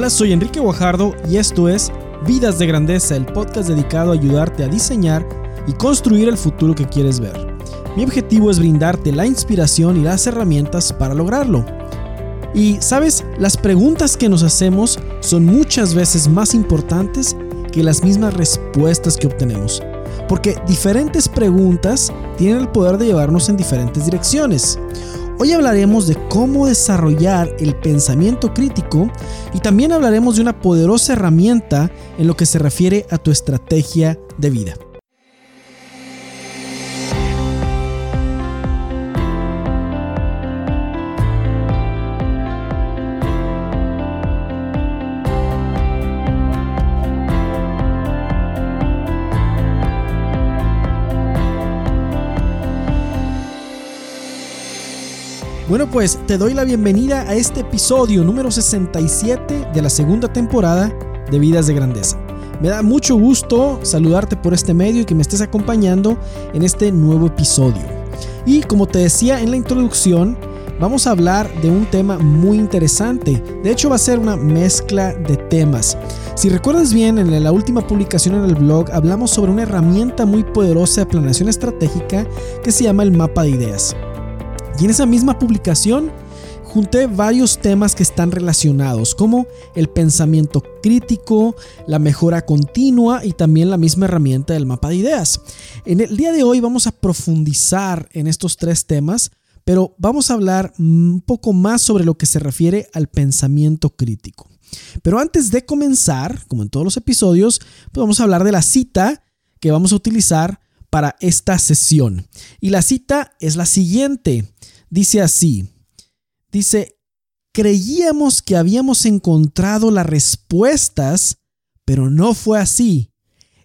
Hola, soy Enrique Guajardo y esto es Vidas de Grandeza, el podcast dedicado a ayudarte a diseñar y construir el futuro que quieres ver. Mi objetivo es brindarte la inspiración y las herramientas para lograrlo. Y sabes, las preguntas que nos hacemos son muchas veces más importantes que las mismas respuestas que obtenemos. Porque diferentes preguntas tienen el poder de llevarnos en diferentes direcciones. Hoy hablaremos de cómo desarrollar el pensamiento crítico y también hablaremos de una poderosa herramienta en lo que se refiere a tu estrategia de vida. Bueno, pues te doy la bienvenida a este episodio número 67 de la segunda temporada de Vidas de Grandeza. Me da mucho gusto saludarte por este medio y que me estés acompañando en este nuevo episodio. Y como te decía en la introducción, vamos a hablar de un tema muy interesante. De hecho, va a ser una mezcla de temas. Si recuerdas bien, en la última publicación en el blog hablamos sobre una herramienta muy poderosa de planeación estratégica que se llama el mapa de ideas. Y en esa misma publicación junté varios temas que están relacionados, como el pensamiento crítico, la mejora continua y también la misma herramienta del mapa de ideas. En el día de hoy vamos a profundizar en estos tres temas, pero vamos a hablar un poco más sobre lo que se refiere al pensamiento crítico. Pero antes de comenzar, como en todos los episodios, pues vamos a hablar de la cita que vamos a utilizar para esta sesión. Y la cita es la siguiente. Dice así, dice, creíamos que habíamos encontrado las respuestas, pero no fue así.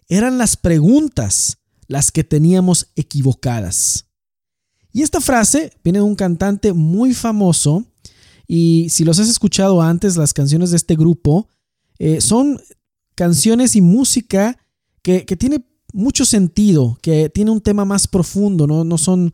Eran las preguntas las que teníamos equivocadas. Y esta frase viene de un cantante muy famoso y si los has escuchado antes, las canciones de este grupo eh, son canciones y música que, que, tiene mucho sentido, que tiene un tema más profundo, no, no son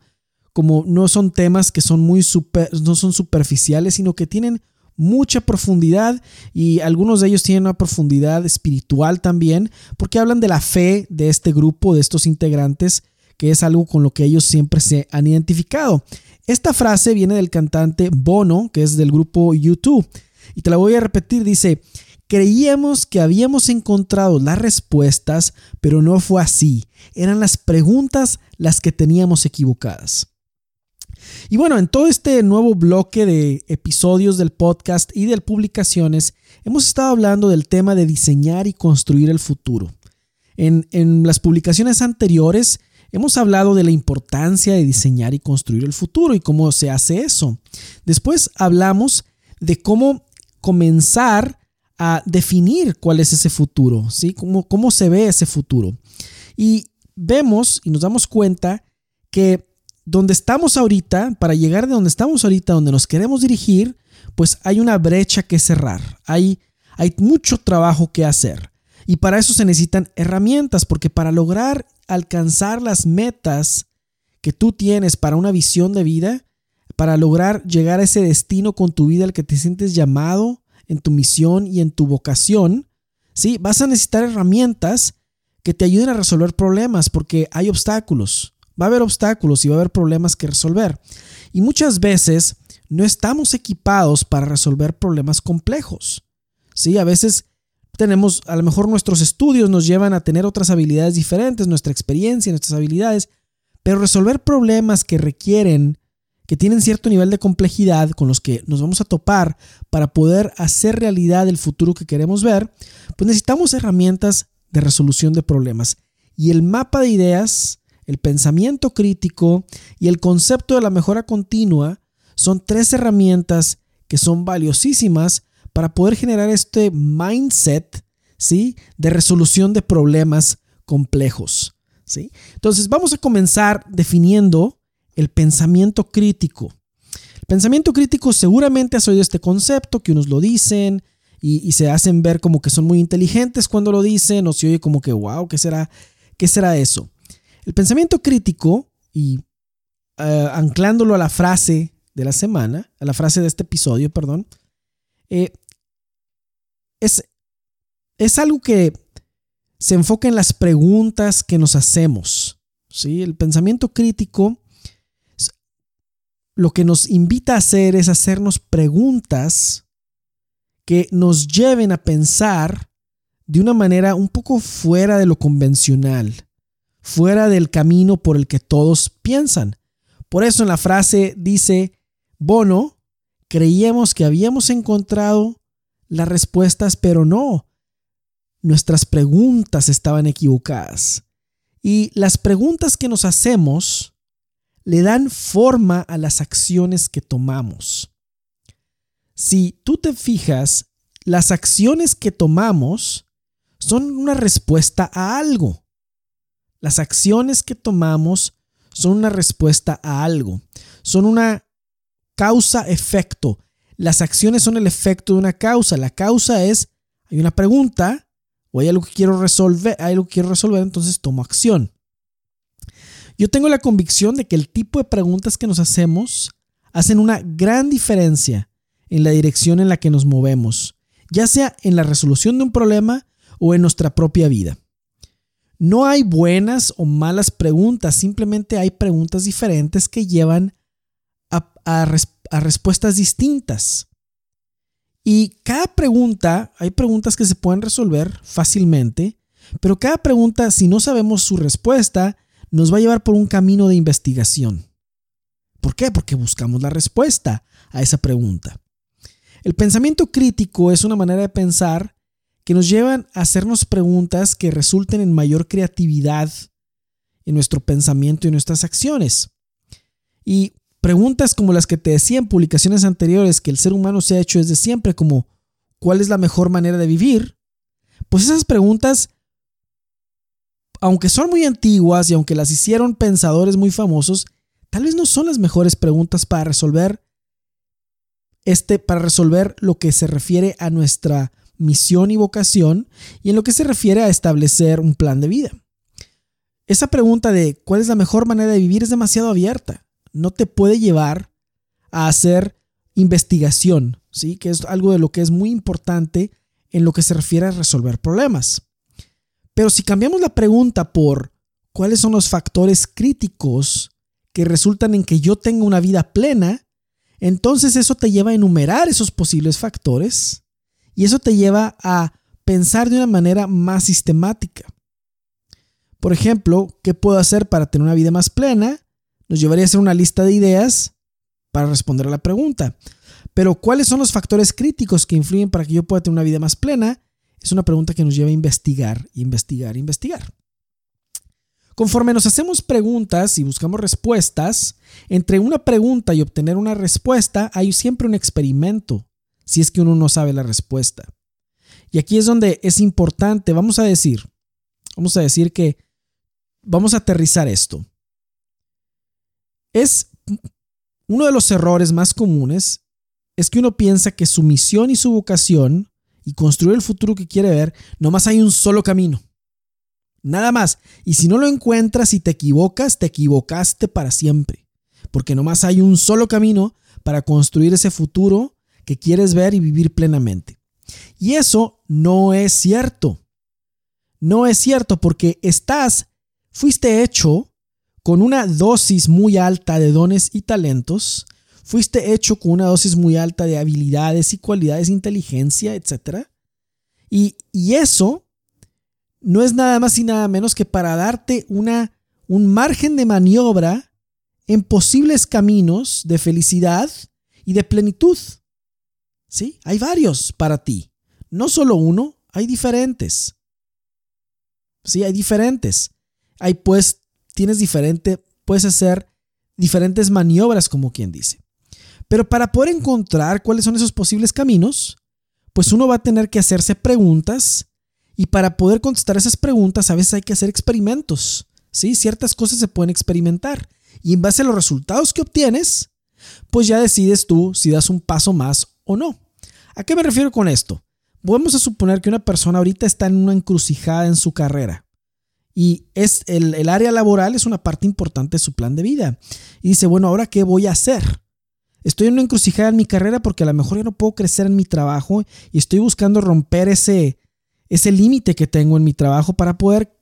como no son temas que son muy super, no son superficiales, sino que tienen mucha profundidad y algunos de ellos tienen una profundidad espiritual también, porque hablan de la fe de este grupo, de estos integrantes, que es algo con lo que ellos siempre se han identificado. Esta frase viene del cantante Bono, que es del grupo YouTube, y te la voy a repetir, dice, creíamos que habíamos encontrado las respuestas, pero no fue así, eran las preguntas las que teníamos equivocadas. Y bueno, en todo este nuevo bloque de episodios del podcast y de publicaciones, hemos estado hablando del tema de diseñar y construir el futuro. En, en las publicaciones anteriores hemos hablado de la importancia de diseñar y construir el futuro y cómo se hace eso. Después hablamos de cómo comenzar a definir cuál es ese futuro, ¿sí? Cómo, cómo se ve ese futuro. Y vemos y nos damos cuenta que donde estamos ahorita, para llegar de donde estamos ahorita, donde nos queremos dirigir, pues hay una brecha que cerrar. Hay, hay mucho trabajo que hacer. Y para eso se necesitan herramientas, porque para lograr alcanzar las metas que tú tienes para una visión de vida, para lograr llegar a ese destino con tu vida al que te sientes llamado en tu misión y en tu vocación, ¿sí? vas a necesitar herramientas que te ayuden a resolver problemas, porque hay obstáculos. Va a haber obstáculos y va a haber problemas que resolver. Y muchas veces no estamos equipados para resolver problemas complejos. Sí, a veces tenemos, a lo mejor nuestros estudios nos llevan a tener otras habilidades diferentes, nuestra experiencia, nuestras habilidades, pero resolver problemas que requieren, que tienen cierto nivel de complejidad con los que nos vamos a topar para poder hacer realidad el futuro que queremos ver, pues necesitamos herramientas de resolución de problemas. Y el mapa de ideas el pensamiento crítico y el concepto de la mejora continua son tres herramientas que son valiosísimas para poder generar este mindset ¿sí? de resolución de problemas complejos. ¿sí? Entonces vamos a comenzar definiendo el pensamiento crítico. El pensamiento crítico seguramente has oído este concepto, que unos lo dicen y, se hacen ver como que son muy inteligentes cuando lo dicen, o se oye como que, wow, ¿qué será, qué será eso? El pensamiento crítico, y eh, anclándolo a la frase de la semana, a la frase de este episodio, perdón, eh, es, es algo que se enfoca en las preguntas que nos hacemos. ¿sí? El pensamiento crítico lo que nos invita a hacer es hacernos preguntas que nos lleven a pensar de una manera un poco fuera de lo convencional, fuera del camino por el que todos piensan. Por eso en la frase dice, Bono, creíamos que habíamos encontrado las respuestas, pero no. Nuestras preguntas estaban equivocadas. Y las preguntas que nos hacemos le dan forma a las acciones que tomamos. Si tú te fijas, las acciones que tomamos son una respuesta a algo. Las acciones que tomamos son una respuesta a algo. Son una causa-efecto. Las acciones son el efecto de una causa. La causa es, hay una pregunta o hay algo que quiero resolver, hay algo que quiero resolver, entonces tomo acción. Yo tengo la convicción de que el tipo de preguntas que nos hacemos hacen una gran diferencia en la dirección en la que nos movemos, ya sea en la resolución de un problema o en nuestra propia vida. No hay buenas o malas preguntas, simplemente hay preguntas diferentes que llevan a, respuestas distintas. Y cada pregunta, hay preguntas que se pueden resolver fácilmente, pero cada pregunta, si no sabemos su respuesta, nos va a llevar por un camino de investigación. ¿Por qué? Porque buscamos la respuesta a esa pregunta. El pensamiento crítico es una manera de pensar que nos llevan a hacernos preguntas que resulten en mayor creatividad en nuestro pensamiento y nuestras acciones. Y preguntas como las que te decía en publicaciones anteriores que el ser humano se ha hecho desde siempre, como ¿cuál es la mejor manera de vivir? Pues esas preguntas, aunque son muy antiguas y aunque las hicieron pensadores muy famosos, tal vez no son las mejores preguntas para resolver este para resolver lo que se refiere a nuestra misión y vocación y en lo que se refiere a establecer un plan de vida. Esa pregunta de cuál es la mejor manera de vivir es demasiado abierta. No te puede llevar a hacer investigación, ¿sí? que es algo de lo que es muy importante en lo que se refiere a resolver problemas. Pero si cambiamos la pregunta por cuáles son los factores críticos que resultan en que yo tenga una vida plena, entonces eso te lleva a enumerar esos posibles factores y eso te lleva a pensar de una manera más sistemática. Por ejemplo, ¿qué puedo hacer para tener una vida más plena? Nos llevaría a hacer una lista de ideas para responder a la pregunta. Pero ¿cuáles son los factores críticos que influyen para que yo pueda tener una vida más plena? Es una pregunta que nos lleva a investigar, investigar, investigar. Conforme nos hacemos preguntas y buscamos respuestas, entre una pregunta y obtener una respuesta hay siempre un experimento si es que uno no sabe la respuesta. Y aquí es donde es importante, vamos a decir, vamos a decir que vamos a aterrizar esto. Es uno de los errores más comunes es que uno piensa que su misión y su vocación y construir el futuro que quiere ver, nomás hay un solo camino. Nada más. Y si no lo encuentras y te equivocas, te equivocaste para siempre. Porque nomás hay un solo camino para construir ese futuro que quieres ver y vivir plenamente. Y eso no es cierto. No es cierto porque estás, fuiste hecho con una dosis muy alta de dones y talentos, fuiste hecho con una dosis muy alta de habilidades y cualidades, inteligencia, etc. Y, y eso no es nada más y nada menos que para darte una, un margen de maniobra en posibles caminos de felicidad y de plenitud. ¿Sí? Hay varios para ti. No solo uno, hay diferentes. Sí, hay diferentes. Hay pues, tienes diferente, puedes hacer diferentes maniobras, como quien dice. Pero para poder encontrar cuáles son esos posibles caminos, pues uno va a tener que hacerse preguntas y para poder contestar esas preguntas a veces hay que hacer experimentos. ¿sí? Ciertas cosas se pueden experimentar y en base a los resultados que obtienes, pues ya decides tú si das un paso más o no. ¿A qué me refiero con esto? Vamos a suponer que una persona ahorita está en una encrucijada en su carrera y es el, el área laboral es una parte importante de su plan de vida. Y dice, bueno, ahora qué voy a hacer? Estoy en una encrucijada en mi carrera porque a lo mejor ya no puedo crecer en mi trabajo y estoy buscando romper ese, ese límite que tengo en mi trabajo para poder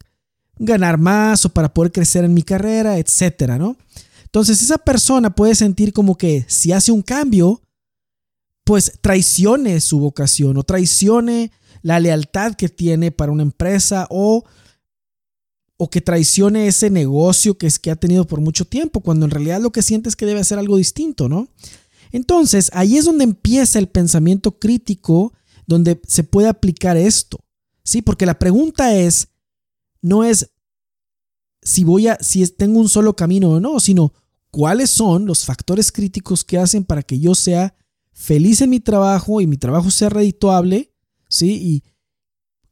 ganar más o para poder crecer en mi carrera, etcétera, ¿no? Entonces esa persona puede sentir como que si hace un cambio, pues traicione su vocación o traicione la lealtad que tiene para una empresa o, o que traicione ese negocio que, es, que ha tenido por mucho tiempo, cuando en realidad lo que siente es que debe hacer algo distinto, ¿no? Entonces, ahí es donde empieza el pensamiento crítico, donde se puede aplicar esto, ¿sí? Porque la pregunta es, no es si voy a, si tengo un solo camino o no, sino cuáles son los factores críticos que hacen para que yo sea feliz en mi trabajo y mi trabajo sea redituable, ¿sí? Y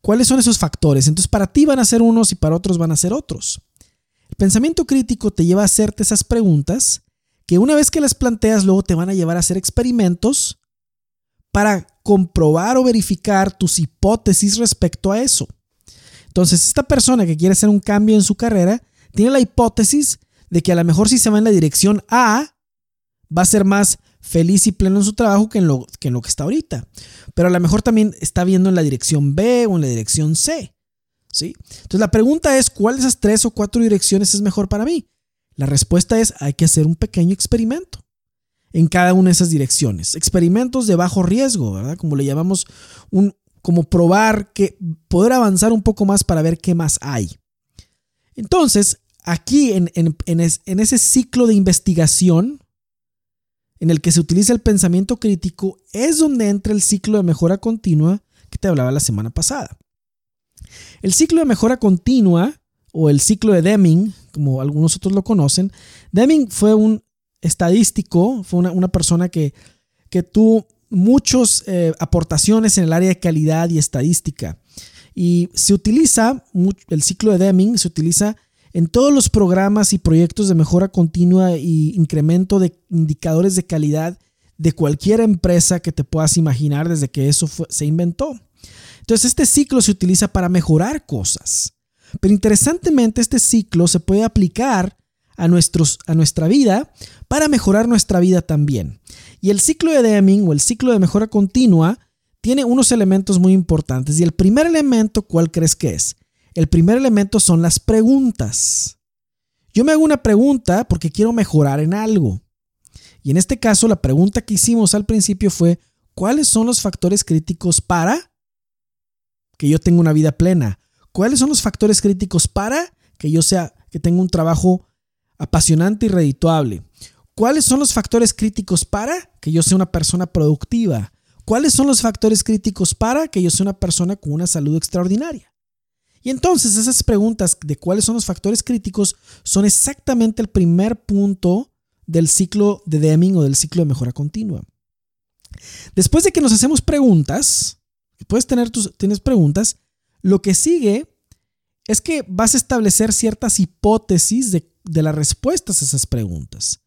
cuáles son esos factores. Entonces, para ti van a ser unos y para otros van a ser otros. El pensamiento crítico te lleva a hacerte esas preguntas que una vez que las planteas, luego te van a llevar a hacer experimentos para comprobar o verificar tus hipótesis respecto a eso. Entonces, esta persona que quiere hacer un cambio en su carrera tiene la hipótesis de que a lo mejor si se va en la dirección A, va a ser más feliz y pleno en su trabajo que en lo que, está ahorita. Pero a lo mejor también está viendo en la dirección B o en la dirección C. ¿sí? Entonces la pregunta es, ¿cuál de esas tres o cuatro direcciones es mejor para mí? La respuesta es, hay que hacer un pequeño experimento en cada una de esas direcciones. Experimentos de bajo riesgo, ¿verdad? Como le llamamos, un, como probar que poder avanzar un poco más para ver qué más hay. Entonces, aquí en, ese ciclo de investigación en el que se utiliza el pensamiento crítico es donde entra el ciclo de mejora continua que te hablaba la semana pasada. El ciclo de mejora continua o el ciclo de Deming, como algunos otros lo conocen, Deming fue un estadístico, fue una, persona que, tuvo muchas eh, aportaciones en el área de calidad y estadística. Y se utiliza, el ciclo de Deming se utiliza en todos los programas y proyectos de mejora continua y incremento de indicadores de calidad de cualquier empresa que te puedas imaginar desde que eso se inventó. Entonces este ciclo se utiliza para mejorar cosas. Pero interesantemente este ciclo se puede aplicar a, a nuestra vida para mejorar nuestra vida también. Y el ciclo de Deming o el ciclo de mejora continua tiene unos elementos muy importantes. Y el primer elemento, ¿cuál crees que es? El primer elemento son las preguntas. Yo me hago una pregunta porque quiero mejorar en algo. Y en este caso, la pregunta que hicimos al principio fue, ¿cuáles son los factores críticos para que yo tenga una vida plena? ¿Cuáles son los factores críticos para que yo sea que tenga un trabajo apasionante y redituable? ¿Cuáles son los factores críticos para que yo sea una persona productiva? ¿Cuáles son los factores críticos para que yo sea una persona con una salud extraordinaria? Y entonces esas preguntas de cuáles son los factores críticos son exactamente el primer punto del ciclo de Deming o del ciclo de mejora continua. Después de que nos hacemos preguntas, puedes tener tus tienes preguntas, lo que sigue es que vas a establecer ciertas hipótesis de, de las respuestas a esas preguntas.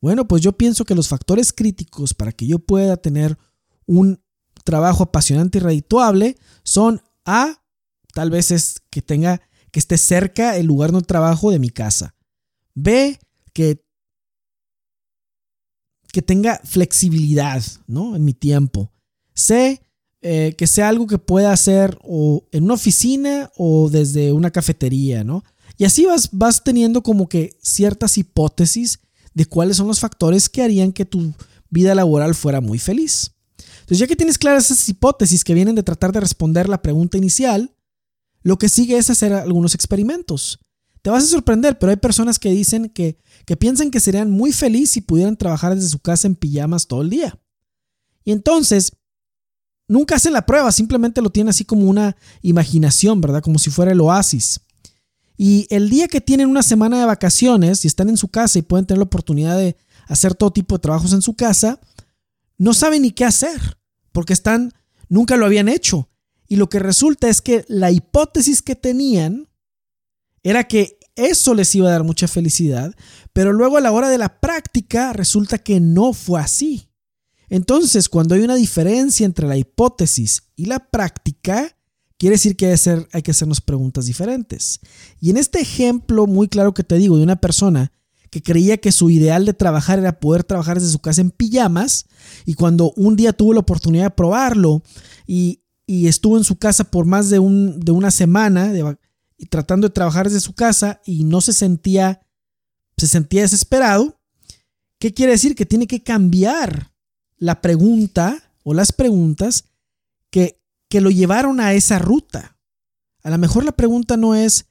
Bueno, pues yo pienso que los factores críticos para que yo pueda tener un trabajo apasionante y redituable son A, Tal vez es que tenga que esté cerca el lugar de trabajo de mi casa. B, que, que tenga flexibilidad ¿no? en mi tiempo. C, eh, que sea algo que pueda hacer o en una oficina o desde una cafetería, ¿no? Y así vas, vas teniendo como que ciertas hipótesis de cuáles son los factores que harían que tu vida laboral fuera muy feliz. Entonces, ya que tienes claras esas hipótesis que vienen de tratar de responder la pregunta inicial, lo que sigue es hacer algunos experimentos. Te vas a sorprender, pero hay personas que dicen que, que piensan que serían muy felices si pudieran trabajar desde su casa en pijamas todo el día. Y entonces, nunca hacen la prueba, simplemente lo tienen así como una imaginación, ¿verdad? Como si fuera el oasis. Y el día que tienen una semana de vacaciones y están en su casa y pueden tener la oportunidad de hacer todo tipo de trabajos en su casa, no saben ni qué hacer, porque están, nunca lo habían hecho. Y lo que resulta es que la hipótesis que tenían era que eso les iba a dar mucha felicidad, pero luego a la hora de la práctica resulta que no fue así. Entonces, cuando hay una diferencia entre la hipótesis y la práctica, quiere decir que hay que, hacernos preguntas diferentes. Y en este ejemplo muy claro que te digo de una persona que creía que su ideal de trabajar era poder trabajar desde su casa en pijamas y cuando un día tuvo la oportunidad de probarlo y, estuvo en su casa por más de, un, de una semana tratando de trabajar desde su casa y no se sentía, se sentía desesperado, ¿qué quiere decir? Que tiene que cambiar la pregunta o las preguntas que, que lo llevaron a esa ruta. A lo mejor la pregunta no es,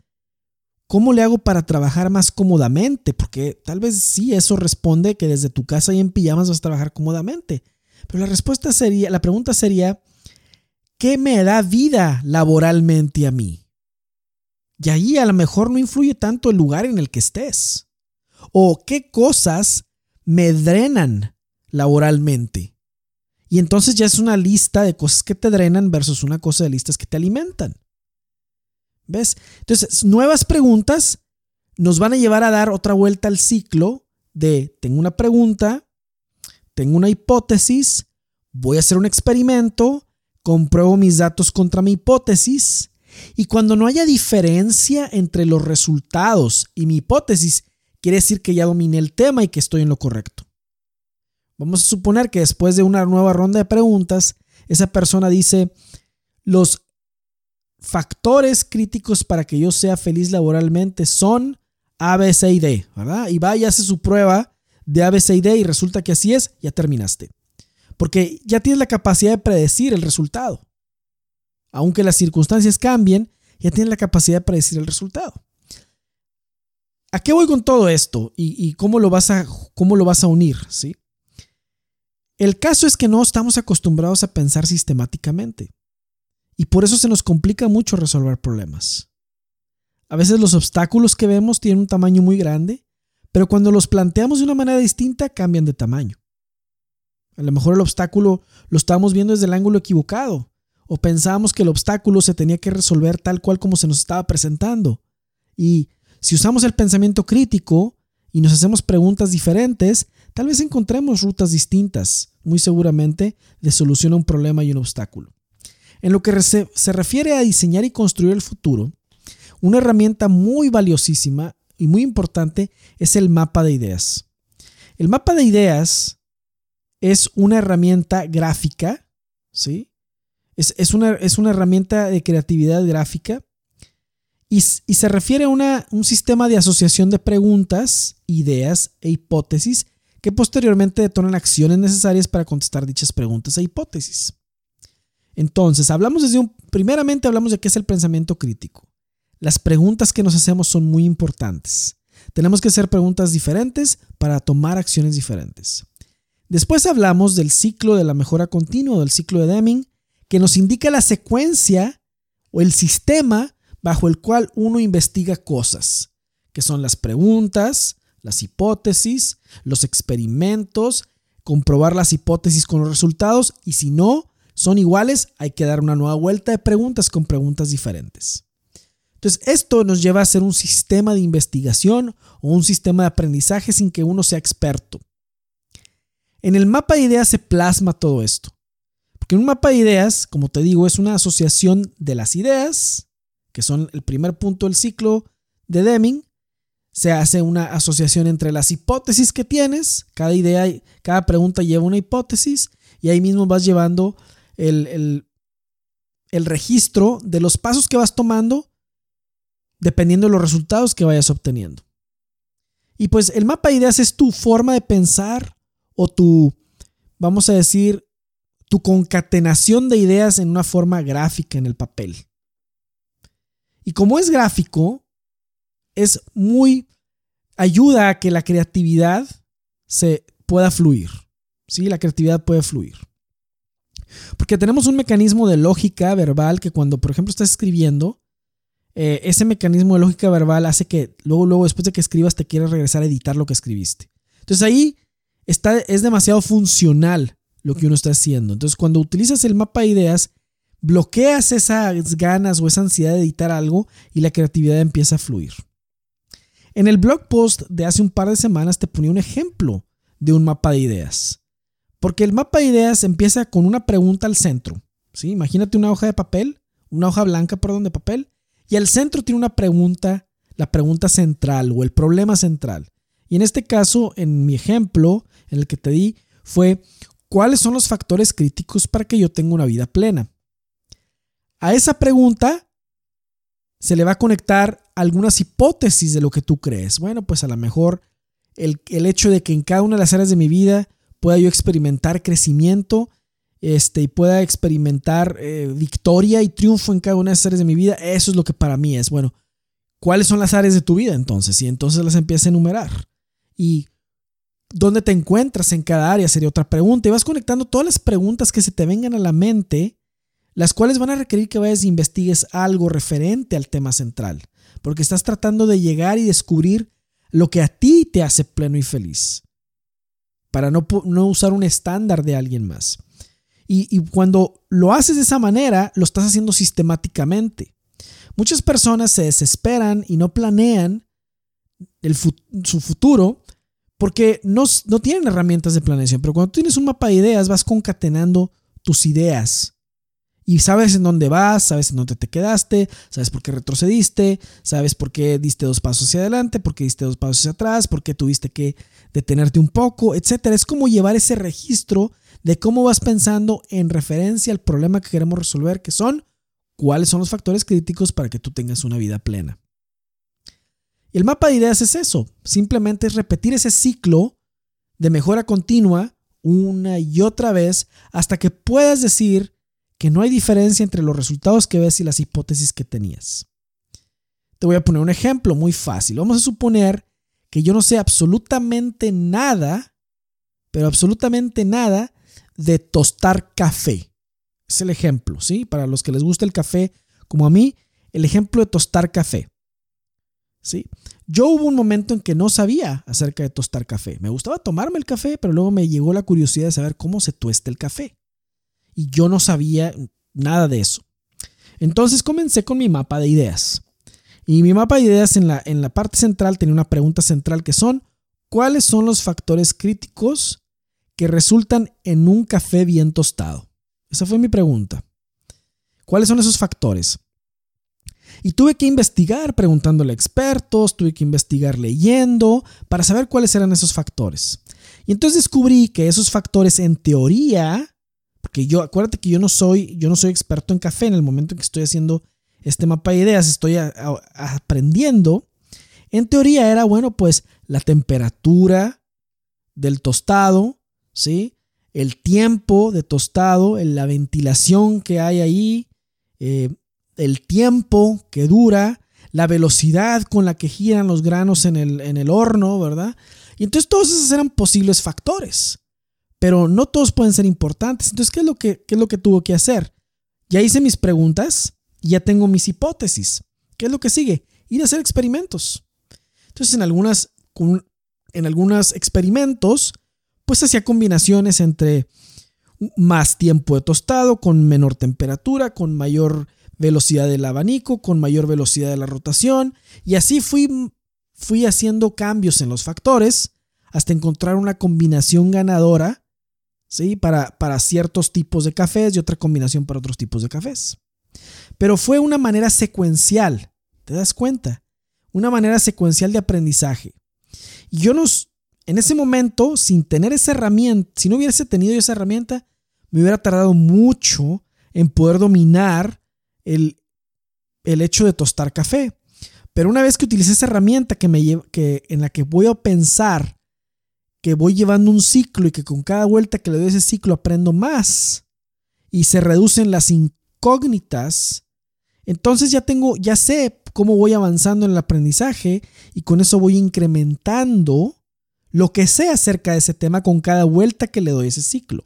¿Cómo le hago para trabajar más cómodamente? Porque tal vez sí, eso responde que desde tu casa y en pijamas vas a trabajar cómodamente. Pero la respuesta sería, la pregunta sería, ¿qué me da vida laboralmente a mí? Y ahí a lo mejor no influye tanto el lugar en el que estés. O qué cosas me drenan laboralmente. Y entonces ya es una lista de cosas que te drenan versus una cosa de listas que te alimentan. ¿Ves? Entonces, nuevas preguntas nos van a llevar a dar otra vuelta al ciclo de tengo una pregunta, tengo una hipótesis, voy a hacer un experimento, compruebo mis datos contra mi hipótesis y cuando no haya diferencia entre los resultados y mi hipótesis, quiere decir que ya dominé el tema y que estoy en lo correcto. Vamos a suponer que después de una nueva ronda de preguntas, esa persona dice, los factores críticos para que yo sea feliz laboralmente son A, B, C y D, ¿verdad? Y va y hace su prueba de A, B, C y D y resulta que así es, ya terminaste. Porque ya tienes la capacidad de predecir el resultado. Aunque las circunstancias cambien, ya tienes la capacidad de predecir el resultado. ¿A qué voy con todo esto? ¿Y, cómo, lo vas a, cómo lo vas a unir? ¿sí? El caso es que no estamos acostumbrados a pensar sistemáticamente. Y por eso se nos complica mucho resolver problemas. A veces los obstáculos que vemos tienen un tamaño muy grande, pero cuando los planteamos de una manera distinta cambian de tamaño. A lo mejor el obstáculo lo estábamos viendo desde el ángulo equivocado, o pensábamos que el obstáculo se tenía que resolver tal cual como se nos estaba presentando. Y si usamos el pensamiento crítico y nos hacemos preguntas diferentes, tal vez encontremos rutas distintas, muy seguramente, de solución a un problema y un obstáculo. En lo que se, refiere a diseñar y construir el futuro, una herramienta muy valiosísima y muy importante es el mapa de ideas. El mapa de ideas es una herramienta gráfica, ¿sí? Es, una, es una, herramienta de creatividad gráfica y, se refiere a un sistema de asociación de preguntas, ideas e hipótesis que posteriormente detonan acciones necesarias para contestar dichas preguntas e hipótesis. Entonces, hablamos desde un, primeramente hablamos de qué es el pensamiento crítico. Las preguntas que nos hacemos son muy importantes. Tenemos que hacer preguntas diferentes para tomar acciones diferentes. Después hablamos del ciclo de la mejora continua, del ciclo de Deming, que nos indica la secuencia o el sistema bajo el cual uno investiga cosas, que son las preguntas, las hipótesis, los experimentos, comprobar las hipótesis con los resultados y si no, son iguales, hay que dar una nueva vuelta de preguntas con preguntas diferentes. Entonces, esto nos lleva a hacer un sistema de investigación o un sistema de aprendizaje sin que uno sea experto. En el mapa de ideas se plasma todo esto. Porque un mapa de ideas, como te digo, es una asociación de las ideas, que son el primer punto del ciclo de Deming. Se hace una asociación entre las hipótesis que tienes. Cada idea, cada pregunta lleva una hipótesis. Y ahí mismo vas llevando el, registro de los pasos que vas tomando dependiendo de los resultados que vayas obteniendo. Y pues el mapa de ideas es tu forma de pensar o tu, vamos a decir, tu concatenación de ideas en una forma gráfica en el papel. Y como es gráfico, es muy ayuda a que la creatividad se pueda fluir. ¿sí? La creatividad puede fluir. Porque tenemos un mecanismo de lógica verbal que cuando, por ejemplo, estás escribiendo, eh, ese mecanismo de lógica verbal hace que luego, luego, después de que escribas, te quieras regresar a editar lo que escribiste. Entonces ahí está, es demasiado funcional lo que uno está haciendo. Entonces cuando utilizas el mapa de ideas, bloqueas esas ganas o esa ansiedad de editar algo y la creatividad empieza a fluir. En el blog post de hace un par de semanas te ponía un ejemplo de un mapa de ideas. Porque el mapa de ideas empieza con una pregunta al centro. ¿sí? Imagínate una hoja de papel, una hoja blanca, perdón, de papel, y al centro tiene una pregunta, la pregunta central o el problema central. Y en este caso, en mi ejemplo, en el que te di, fue cuáles son los factores críticos para que yo tenga una vida plena. A esa pregunta se le va a conectar algunas hipótesis de lo que tú crees. Bueno, pues a lo mejor el, hecho de que en cada una de las áreas de mi vida pueda yo experimentar crecimiento este, y pueda experimentar eh, victoria y triunfo en cada una de esas áreas de mi vida, eso es lo que para mí es. Bueno, ¿cuáles son las áreas de tu vida entonces? Y entonces las empieza a enumerar. Y dónde te encuentras en cada área sería otra pregunta. Y vas conectando todas las preguntas que se te vengan a la mente, las cuales van a requerir que vayas e investigues algo referente al tema central. Porque estás tratando de llegar y descubrir lo que a ti te hace pleno y feliz. Para no, no usar un estándar de alguien más. Y, y cuando lo haces de esa manera, lo estás haciendo sistemáticamente. Muchas personas se desesperan y no planean el, su futuro porque no, no tienen herramientas de planeación, pero cuando tienes un mapa de ideas vas concatenando tus ideas y sabes en dónde vas, sabes en dónde te quedaste, sabes por qué retrocediste, sabes por qué diste dos pasos hacia adelante, por qué diste dos pasos hacia atrás, por qué tuviste que detenerte un poco, etc. Es como llevar ese registro de cómo vas pensando en referencia al problema que queremos resolver, que son cuáles son los factores críticos para que tú tengas una vida plena. Y el mapa de ideas es eso, simplemente es repetir ese ciclo de mejora continua una y otra vez hasta que puedas decir que no hay diferencia entre los resultados que ves y las hipótesis que tenías. Te voy a poner un ejemplo muy fácil. Vamos a suponer que yo no sé absolutamente nada, pero absolutamente nada de tostar café. Es el ejemplo, ¿sí? Para los que les gusta el café, como a mí, el ejemplo de tostar café. ¿Sí? Yo hubo un momento en que no sabía acerca de tostar café. Me gustaba tomarme el café, pero luego me llegó la curiosidad de saber cómo se tuesta el café. Y yo no sabía nada de eso. Entonces comencé con mi mapa de ideas. Y mi mapa de ideas en la, en la parte central tenía una pregunta central que son, ¿cuáles son los factores críticos que resultan en un café bien tostado? Esa fue mi pregunta. ¿Cuáles son esos factores? Y tuve que investigar preguntándole a expertos, tuve que investigar leyendo para saber cuáles eran esos factores. Y entonces descubrí que esos factores en teoría, porque yo, acuérdate que yo no soy, yo no soy experto en café en el momento en que estoy haciendo este mapa de ideas, estoy aprendiendo. En teoría era, bueno, pues la temperatura del tostado, ¿sí? El tiempo de tostado, la ventilación que hay ahí, eh, el tiempo que dura, la velocidad con la que giran los granos en el, en el horno, ¿verdad? Y entonces todos esos eran posibles factores, pero no todos pueden ser importantes. Entonces, ¿qué es lo que, qué es lo que tuvo que hacer? Ya hice mis preguntas y ya tengo mis hipótesis. ¿Qué es lo que sigue? Ir a hacer experimentos. Entonces, en algunas, en algunos experimentos, pues hacía combinaciones entre más tiempo de tostado, con menor temperatura, con mayor velocidad del abanico, con mayor velocidad de la rotación, y así fui, fui haciendo cambios en los factores hasta encontrar una combinación ganadora ¿sí? para, para ciertos tipos de cafés y otra combinación para otros tipos de cafés. Pero fue una manera secuencial, ¿te das cuenta? Una manera secuencial de aprendizaje. Y yo nos, en ese momento, sin tener esa herramienta, si no hubiese tenido esa herramienta, me hubiera tardado mucho en poder dominar el, hecho de tostar café. Pero una vez que utilicé esa herramienta que me que, en la que voy a pensar que voy llevando un ciclo y que con cada vuelta que le doy ese ciclo aprendo más y se reducen las incógnitas, entonces ya tengo, ya sé cómo voy avanzando en el aprendizaje y con eso voy incrementando lo que sé acerca de ese tema con cada vuelta que le doy ese ciclo.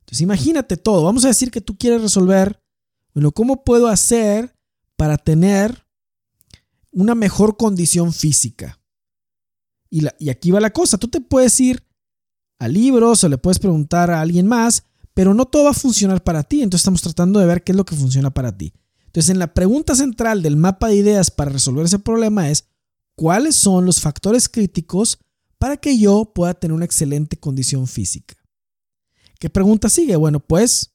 Entonces imagínate todo. Vamos a decir que tú quieres resolver bueno, ¿cómo puedo hacer para tener una mejor condición física? Y, y aquí va la cosa, tú te puedes ir a libros o le puedes preguntar a alguien más, pero no todo va a funcionar para ti, entonces estamos tratando de ver qué es lo que funciona para ti. Entonces, en la pregunta central del mapa de ideas para resolver ese problema es, ¿cuáles son los factores críticos para que yo pueda tener una excelente condición física? ¿Qué pregunta sigue? Bueno, pues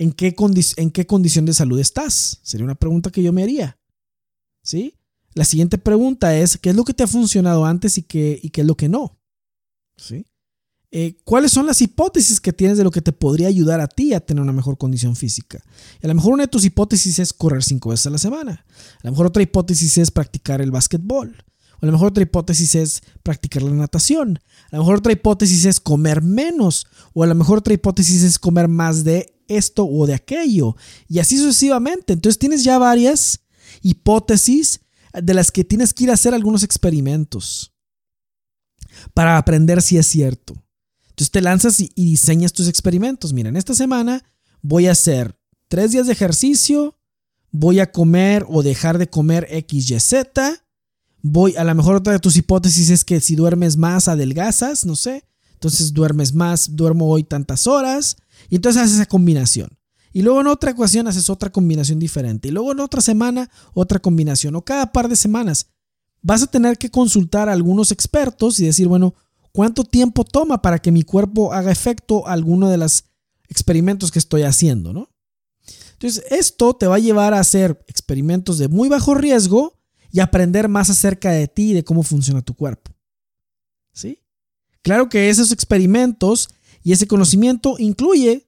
¿en qué, ¿en qué condición de salud estás? Sería una pregunta que yo me haría. ¿Sí? la siguiente pregunta es, ¿qué es lo que te ha funcionado antes y qué, y qué es lo que no? ¿Sí? Eh, ¿Cuáles son las hipótesis que tienes de lo que te podría ayudar a ti a tener una mejor condición física? a lo mejor una de tus hipótesis es correr cinco veces a la semana. A lo mejor otra hipótesis es practicar el básquetbol. O a lo mejor otra hipótesis es practicar la natación. A lo mejor otra hipótesis es comer menos. O a lo mejor otra hipótesis es comer más de esto o de aquello. Y así sucesivamente. Entonces tienes ya varias hipótesis de las que tienes que ir a hacer algunos experimentos para aprender si es cierto. Entonces te lanzas y, diseñas tus experimentos. Mira, en esta semana voy a hacer tres días de ejercicio, voy a comer o dejar de comer X, Y, Z. Voy, a lo mejor otra de tus hipótesis es que si duermes más, adelgazas, no sé. Entonces duermes más, duermo hoy tantas horas. Y entonces haces esa combinación. Y luego en otra ecuación haces otra combinación diferente. Y luego en otra semana otra combinación. O cada par de semanas vas a tener que consultar a algunos expertos y decir, bueno, ¿cuánto tiempo toma para que mi cuerpo haga efecto alguno de los experimentos que estoy haciendo? ¿no? Entonces, esto te va a llevar a hacer experimentos de muy bajo riesgo y aprender más acerca de ti y de cómo funciona tu cuerpo. ¿Sí? Claro que esos experimentos y ese conocimiento incluye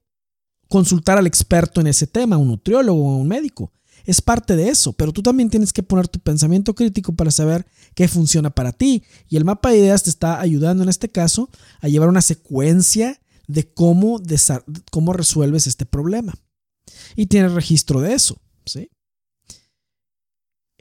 consultar al experto en ese tema, un nutriólogo o un médico. Es parte de eso, pero tú también tienes que poner tu pensamiento crítico para saber qué funciona para ti. Y el mapa de ideas te está ayudando en este caso a llevar una secuencia de cómo, cómo resuelves este problema. Y tienes registro de eso. ¿sí?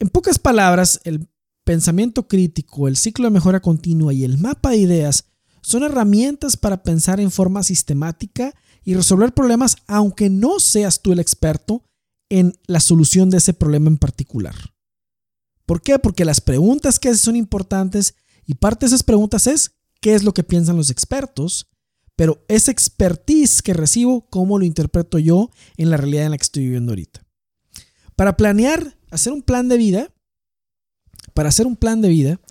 En pocas palabras, el pensamiento crítico, el ciclo de mejora continua y el mapa de ideas son herramientas para pensar en forma sistemática y resolver problemas aunque no seas tú el experto en la solución de ese problema en particular. ¿Por qué? Porque las preguntas que haces son importantes y parte de esas preguntas es qué es lo que piensan los expertos, pero esa expertise que recibo, ¿cómo lo interpreto yo en la realidad en la que estoy viviendo ahorita? Para planear, hacer un plan de vida, para hacer un plan de vida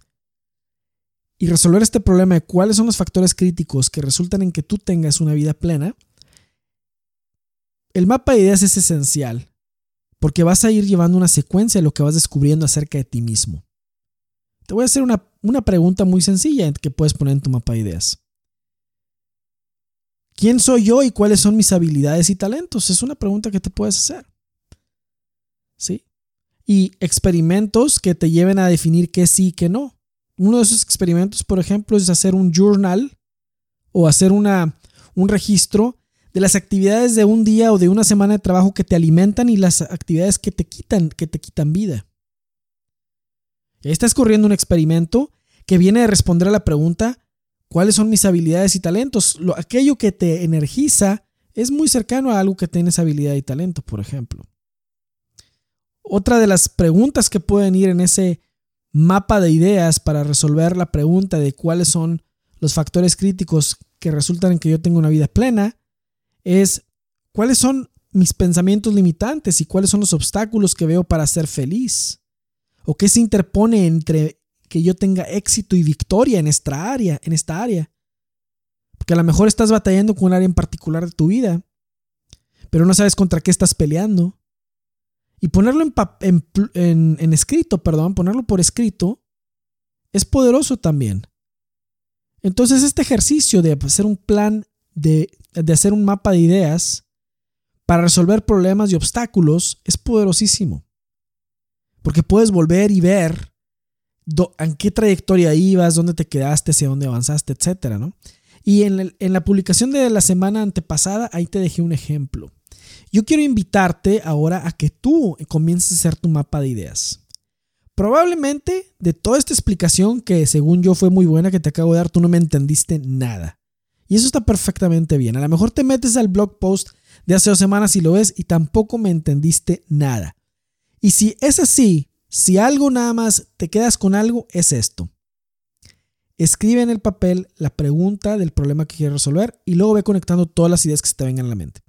y resolver este problema de cuáles son los factores críticos que resultan en que tú tengas una vida plena, el mapa de ideas es esencial porque vas a ir llevando una secuencia de lo que vas descubriendo acerca de ti mismo. Te voy a hacer una, una pregunta muy sencilla que puedes poner en tu mapa de ideas. ¿Quién soy yo y cuáles son mis habilidades y talentos? Es una pregunta que te puedes hacer. ¿Sí? Y experimentos que te lleven a definir qué sí y qué no. Uno de esos experimentos, por ejemplo, es hacer un journal o hacer una, un registro de las actividades de un día o de una semana de trabajo que te alimentan y las actividades que te quitan, que te quitan vida. Estás corriendo un experimento que viene a responder a la pregunta, ¿cuáles son mis habilidades y talentos? Lo, aquello que te energiza es muy cercano a algo que tienes habilidad y talento, por ejemplo. Otra de las preguntas que pueden ir en ese mapa de ideas para resolver la pregunta de cuáles son los factores críticos que resultan en que yo tengo una vida plena es cuáles son mis pensamientos limitantes y cuáles son los obstáculos que veo para ser feliz. O qué se interpone entre que yo tenga éxito y victoria en esta área, en esta área. Porque a lo mejor estás batallando con un área en particular de tu vida, pero no sabes contra qué estás peleando. Y ponerlo en, en, escrito, perdón, ponerlo por escrito, es poderoso también. Entonces este ejercicio de hacer un plan de, hacer un mapa de ideas para resolver problemas y obstáculos es poderosísimo. Porque puedes volver y ver en qué trayectoria ibas, dónde te quedaste, hacia dónde avanzaste, etc. ¿no? Y en la publicación de la semana antepasada, ahí te dejé un ejemplo. Yo quiero invitarte ahora a que tú comiences a hacer tu mapa de ideas. Probablemente de toda esta explicación que según yo fue muy buena que te acabo de dar, tú no me entendiste nada. Y eso está perfectamente bien. A lo mejor te metes al blog post de hace dos semanas y lo ves y tampoco me entendiste nada. Y si es así, si algo nada más te quedas con algo, es esto. Escribe en el papel la pregunta del problema que quieres resolver y luego ve conectando todas las ideas que se te vengan a la mente.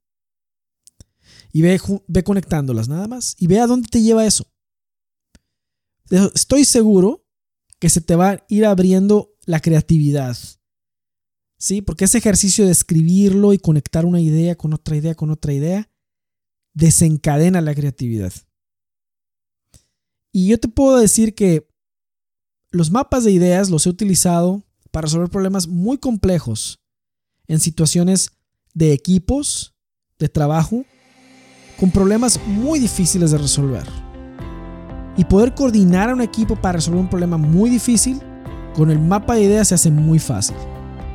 Y ve, ve conectándolas nada más y ve a dónde te lleva eso. Estoy seguro que se te va a ir abriendo la creatividad ¿sí? Porque ese ejercicio de escribirlo y conectar una idea con otra idea con otra idea desencadena la creatividad. Y yo te puedo decir que los mapas de ideas los he utilizado para resolver problemas muy complejos en situaciones de equipos, de trabajo, con problemas muy difíciles de resolver. Y poder coordinar a un equipo para resolver un problema muy difícil, con el mapa de ideas se hace muy fácil.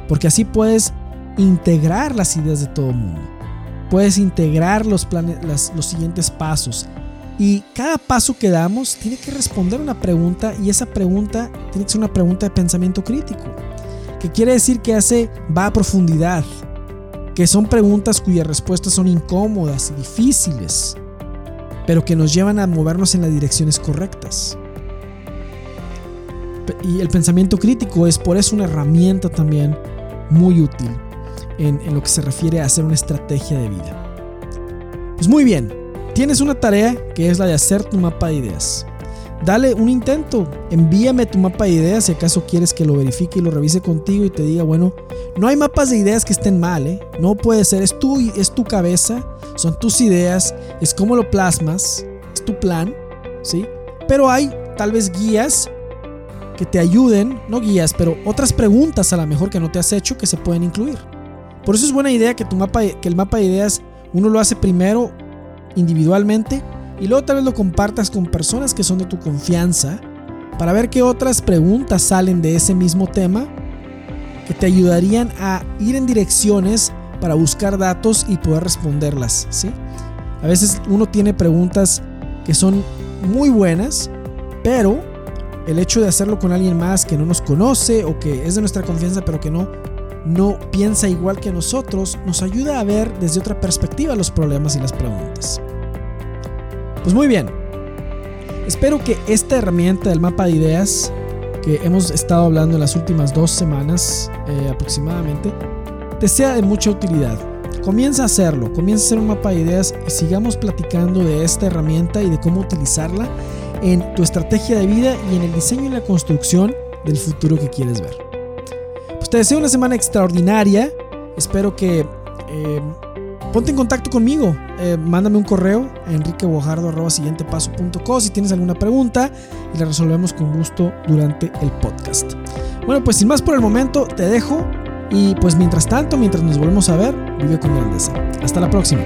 Porque así puedes integrar las ideas de todo el mundo. Puedes integrar los, planes, los siguientes pasos. Y cada paso que damos tiene que responder una pregunta y esa pregunta tiene que ser una pregunta de pensamiento crítico. Que quiere decir que hace, va a profundidad. Que son preguntas cuyas respuestas son incómodas y difíciles. Pero que nos llevan a movernos en las direcciones correctas. Y el pensamiento crítico es por eso una herramienta también muy útil en, lo que se refiere a hacer una estrategia de vida. Pues muy bien, tienes una tarea que es la de hacer tu mapa de ideas. Dale un intento, envíame tu mapa de ideas si acaso quieres que lo verifique y lo revise contigo y te diga, bueno, no hay mapas de ideas que estén mal, ¿eh? no puede ser, es tu, es tu cabeza, son tus ideas, es cómo lo plasmas, es tu plan, ¿sí? Pero hay tal vez guías que te ayuden, no guías, pero otras preguntas a lo mejor que no te has hecho que se pueden incluir. Por eso es buena idea que, tu mapa, que el mapa de ideas uno lo hace primero individualmente y luego tal vez lo compartas con personas que son de tu confianza para ver qué otras preguntas salen de ese mismo tema que te ayudarían a ir en direcciones para buscar datos y poder responderlas, ¿sí? A veces uno tiene preguntas que son muy buenas, pero el hecho de hacerlo con alguien más que no nos conoce o que es de nuestra confianza pero que no no piensa igual que nosotros, nos ayuda a ver desde otra perspectiva los problemas y las preguntas. Pues muy bien, espero que esta herramienta del mapa de ideas que hemos estado hablando en las últimas dos semanas eh, aproximadamente, te sea de mucha utilidad. Comienza a hacerlo, comienza a hacer un mapa de ideas y sigamos platicando de esta herramienta y de cómo utilizarla en tu estrategia de vida y en el diseño y la construcción del futuro que quieres ver. Pues te deseo una semana extraordinaria. Espero que eh, ponte en contacto conmigo. Eh, mándame un correo a enriqueguajardo.com si tienes alguna pregunta y la resolvemos con gusto durante el podcast. Bueno, pues sin más por el momento, te dejo. Y pues mientras tanto, mientras nos volvemos a ver, vive con grandeza. Hasta la próxima.